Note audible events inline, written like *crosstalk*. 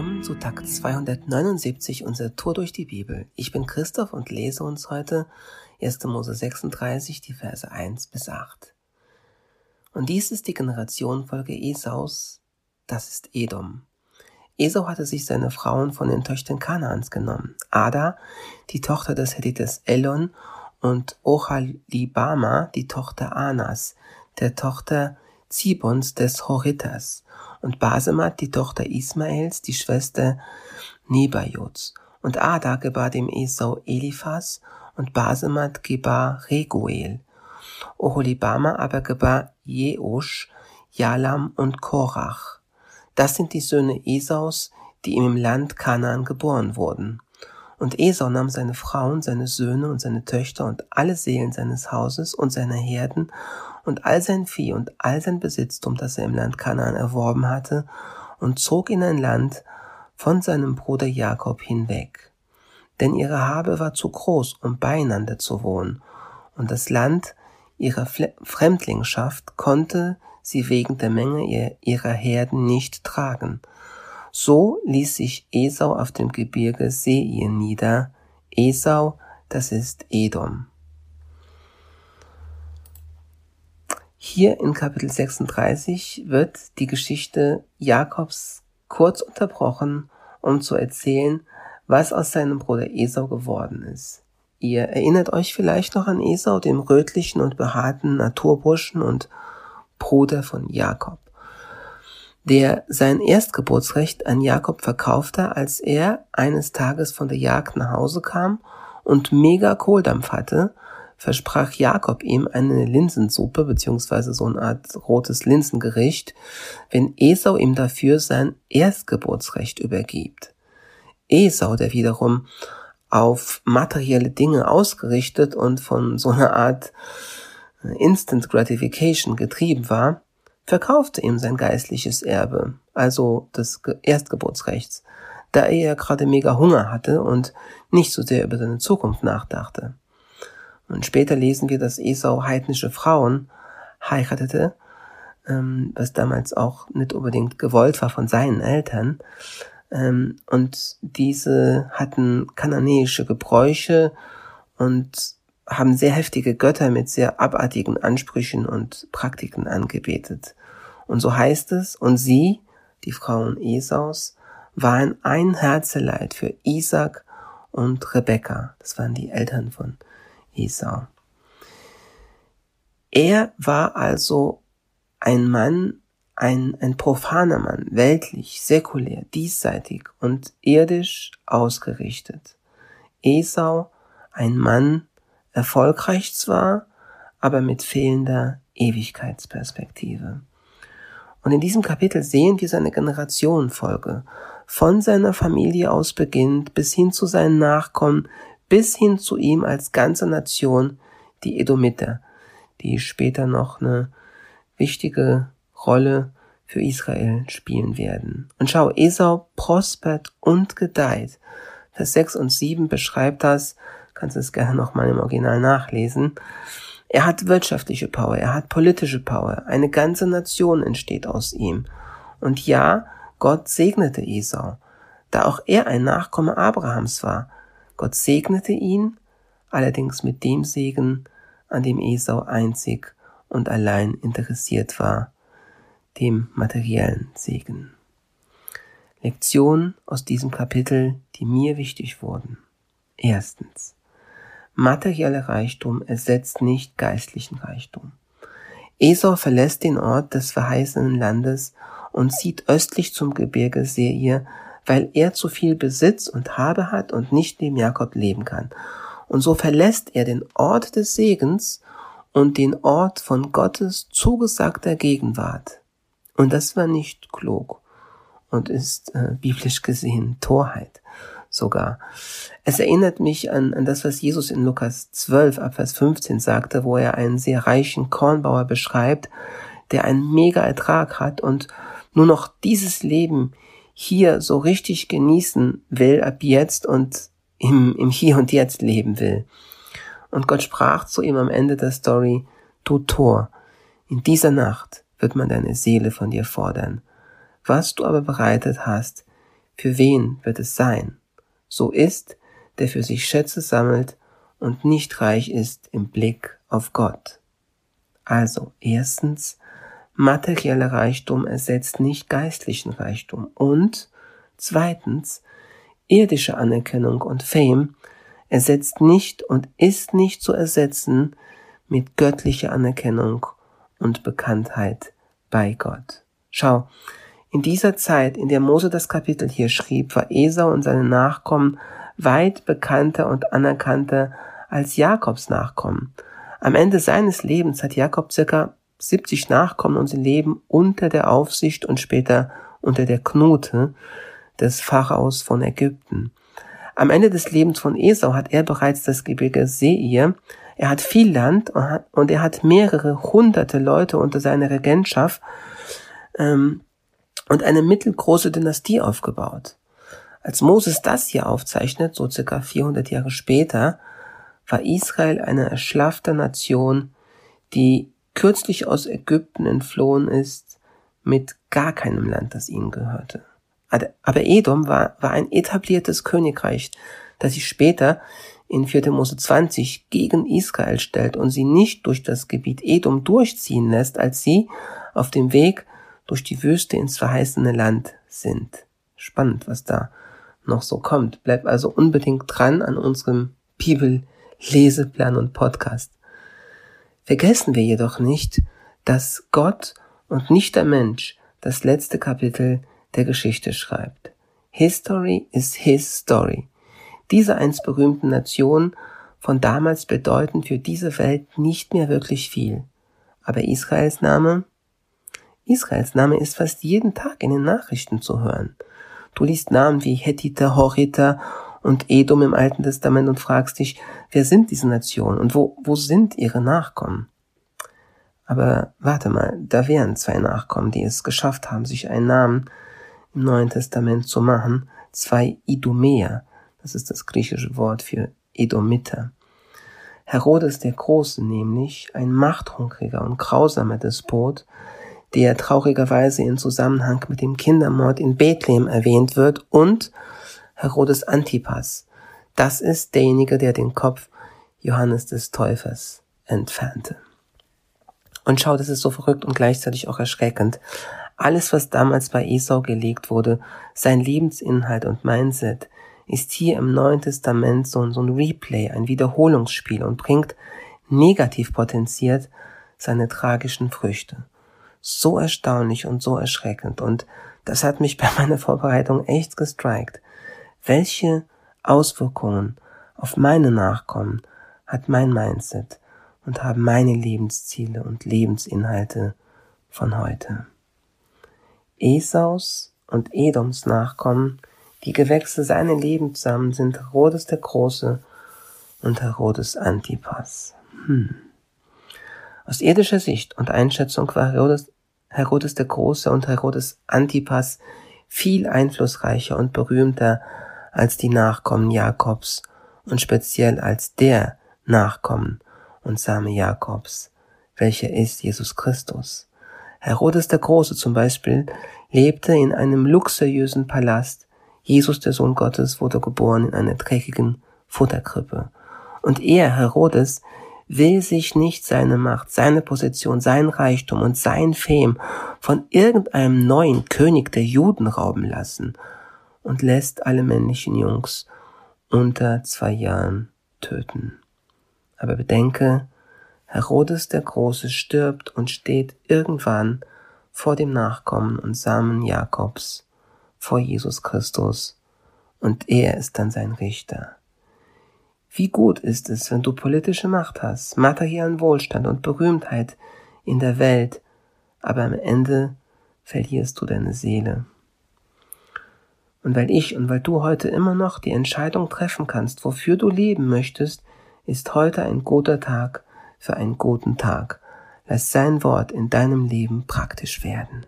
willkommen zu Tag 279 unserer Tour durch die Bibel. Ich bin Christoph und lese uns heute 1. Mose 36, die Verse 1 bis 8. Und dies ist die Generationenfolge Esaus, das ist Edom. Esau hatte sich seine Frauen von den Töchtern Kanaans genommen. Ada, die Tochter des Hethites Elon, und Ochalibama, die Tochter Anas, der Tochter Zibons des Horitas und Basemat, die Tochter Ismaels, die Schwester Nebajots. Und Ada gebar dem Esau Eliphas und Basemat gebar Reguel. Oholibama aber gebar Jeosch, Jalam und Korach. Das sind die Söhne Esaus, die ihm im Land Kanaan geboren wurden. Und Esau nahm seine Frauen, seine Söhne und seine Töchter und alle Seelen seines Hauses und seine Herden und all sein Vieh und all sein Besitztum, das er im Land Kanaan erworben hatte, und zog in ein Land von seinem Bruder Jakob hinweg. Denn ihre Habe war zu groß, um beieinander zu wohnen, und das Land ihrer Fremdlingschaft konnte sie wegen der Menge ihrer Herden nicht tragen. So ließ sich Esau auf dem Gebirge Seir nieder. Esau, das ist Edom. Hier in Kapitel 36 wird die Geschichte Jakobs kurz unterbrochen, um zu erzählen, was aus seinem Bruder Esau geworden ist. Ihr erinnert euch vielleicht noch an Esau, dem rötlichen und behaarten Naturburschen und Bruder von Jakob, der sein Erstgeburtsrecht an Jakob verkaufte, als er eines Tages von der Jagd nach Hause kam und mega Kohldampf hatte versprach Jakob ihm eine Linsensuppe beziehungsweise so eine Art rotes Linsengericht, wenn Esau ihm dafür sein Erstgeburtsrecht übergibt. Esau, der wiederum auf materielle Dinge ausgerichtet und von so einer Art Instant Gratification getrieben war, verkaufte ihm sein geistliches Erbe, also des Erstgeburtsrechts, da er ja gerade mega Hunger hatte und nicht so sehr über seine Zukunft nachdachte. Und später lesen wir, dass Esau heidnische Frauen heiratete, ähm, was damals auch nicht unbedingt gewollt war von seinen Eltern. Ähm, und diese hatten kananäische Gebräuche und haben sehr heftige Götter mit sehr abartigen Ansprüchen und Praktiken angebetet. Und so heißt es, und sie, die Frauen Esaus, waren ein Herzeleid für Isaac und Rebekka. Das waren die Eltern von Esau. Er war also ein Mann, ein, ein profaner Mann, weltlich, säkulär, diesseitig und irdisch ausgerichtet. Esau, ein Mann, erfolgreich zwar, aber mit fehlender Ewigkeitsperspektive. Und in diesem Kapitel sehen wir seine Generationenfolge, von seiner Familie aus beginnt bis hin zu seinen Nachkommen, bis hin zu ihm als ganze Nation, die Edomiter, die später noch eine wichtige Rolle für Israel spielen werden. Und schau, Esau prospert und gedeiht. Vers 6 und 7 beschreibt das, kannst du es gerne nochmal im Original nachlesen. Er hat wirtschaftliche Power, er hat politische Power, eine ganze Nation entsteht aus ihm. Und ja, Gott segnete Esau, da auch er ein Nachkomme Abrahams war, Gott segnete ihn, allerdings mit dem Segen, an dem Esau einzig und allein interessiert war, dem materiellen Segen. Lektionen aus diesem Kapitel, die mir wichtig wurden. Erstens. Materieller Reichtum ersetzt nicht geistlichen Reichtum. Esau verlässt den Ort des verheißenen Landes und zieht östlich zum Gebirge Seir, weil er zu viel Besitz und Habe hat und nicht neben Jakob leben kann. Und so verlässt er den Ort des Segens und den Ort von Gottes zugesagter Gegenwart. Und das war nicht klug und ist äh, biblisch gesehen Torheit sogar. Es erinnert mich an, an das, was Jesus in Lukas 12 ab Vers 15 sagte, wo er einen sehr reichen Kornbauer beschreibt, der einen mega Ertrag hat und nur noch dieses Leben hier so richtig genießen will ab jetzt und im, im Hier und Jetzt leben will. Und Gott sprach zu ihm am Ende der Story, du Tor, in dieser Nacht wird man deine Seele von dir fordern. Was du aber bereitet hast, für wen wird es sein? So ist, der für sich Schätze sammelt und nicht reich ist im Blick auf Gott. Also erstens, materieller Reichtum ersetzt nicht geistlichen Reichtum und zweitens, irdische Anerkennung und Fame ersetzt nicht und ist nicht zu ersetzen mit göttlicher Anerkennung und Bekanntheit bei Gott. Schau, in dieser Zeit, in der Mose das Kapitel hier schrieb, war Esau und seine Nachkommen weit bekannter und anerkannter als Jakobs Nachkommen. Am Ende seines Lebens hat Jakob circa 70 Nachkommen und sie leben unter der Aufsicht und später unter der Knute des Pharaos von Ägypten. Am Ende des Lebens von Esau hat er bereits das Gebirge Seir. Er hat viel Land und er hat mehrere hunderte Leute unter seiner Regentschaft ähm, und eine mittelgroße Dynastie aufgebaut. Als Moses das hier aufzeichnet, so circa 400 Jahre später, war Israel eine erschlaffte Nation, die kürzlich aus Ägypten entflohen ist, mit gar keinem Land, das ihnen gehörte. Aber Edom war, war ein etabliertes Königreich, das sich später in 4. Mose 20 gegen Israel stellt und sie nicht durch das Gebiet Edom durchziehen lässt, als sie auf dem Weg durch die Wüste ins verheißene Land sind. Spannend, was da noch so kommt. Bleib also unbedingt dran an unserem Bibel-Leseplan und Podcast. Vergessen wir jedoch nicht, dass Gott und nicht der Mensch das letzte Kapitel der Geschichte schreibt. History is his story. Diese einst berühmten Nation von damals bedeuten für diese Welt nicht mehr wirklich viel. Aber Israels Name? Israels Name ist fast jeden Tag in den Nachrichten zu hören. Du liest Namen wie Hethiter, Horiter und Edom im Alten Testament und fragst dich, wer sind diese Nationen und wo, wo sind ihre Nachkommen? Aber warte mal, da wären zwei Nachkommen, die es geschafft haben, sich einen Namen im Neuen Testament zu machen, zwei Idumäer, das ist das griechische Wort für Edomiter. Herodes der Große nämlich, ein machthungriger und grausamer Despot, der traurigerweise in Zusammenhang mit dem Kindermord in Bethlehem erwähnt wird, und Herodes Antipas. Das ist derjenige, der den Kopf Johannes des Täufers entfernte. Und schau, das ist so verrückt und gleichzeitig auch erschreckend. Alles, was damals bei Esau gelegt wurde, sein Lebensinhalt und Mindset, ist hier im Neuen Testament so, ein Replay, ein Wiederholungsspiel und bringt negativ potenziert seine tragischen Früchte. So erstaunlich und so erschreckend und das hat mich *laughs* bei meiner Vorbereitung echt gestrikt. Welche Auswirkungen auf meine Nachkommen hat mein Mindset und haben meine Lebensziele und Lebensinhalte von heute? Esaus und Edoms Nachkommen, die Gewächse seiner Lebenssamen sind Herodes der Große und Herodes Antipas. Hm. Aus irdischer Sicht und Einschätzung war Herodes, Herodes der Große und Herodes Antipas viel einflussreicher und berühmter als die Nachkommen Jakobs und speziell als der Nachkommen und Same Jakobs, welcher ist Jesus Christus. Herodes der Große zum Beispiel lebte in einem luxuriösen Palast. Jesus, der Sohn Gottes, wurde geboren in einer dreckigen Futterkrippe. Und er, Herodes, will sich nicht seine Macht, seine Position, sein Reichtum und sein Fame von irgendeinem neuen König der Juden rauben lassen und lässt alle männlichen Jungs unter zwei Jahren töten. Aber bedenke, Herodes der Große stirbt und steht irgendwann vor dem Nachkommen und Samen Jakobs, vor Jesus Christus, und er ist dann sein Richter. Wie gut ist es, wenn du politische Macht hast, materiellen Wohlstand und Berühmtheit in der Welt, aber am Ende verlierst du deine Seele. Und weil ich und weil du heute immer noch die Entscheidung treffen kannst, wofür du leben möchtest, ist heute ein guter Tag, für einen guten Tag. Lass sein Wort in deinem Leben praktisch werden.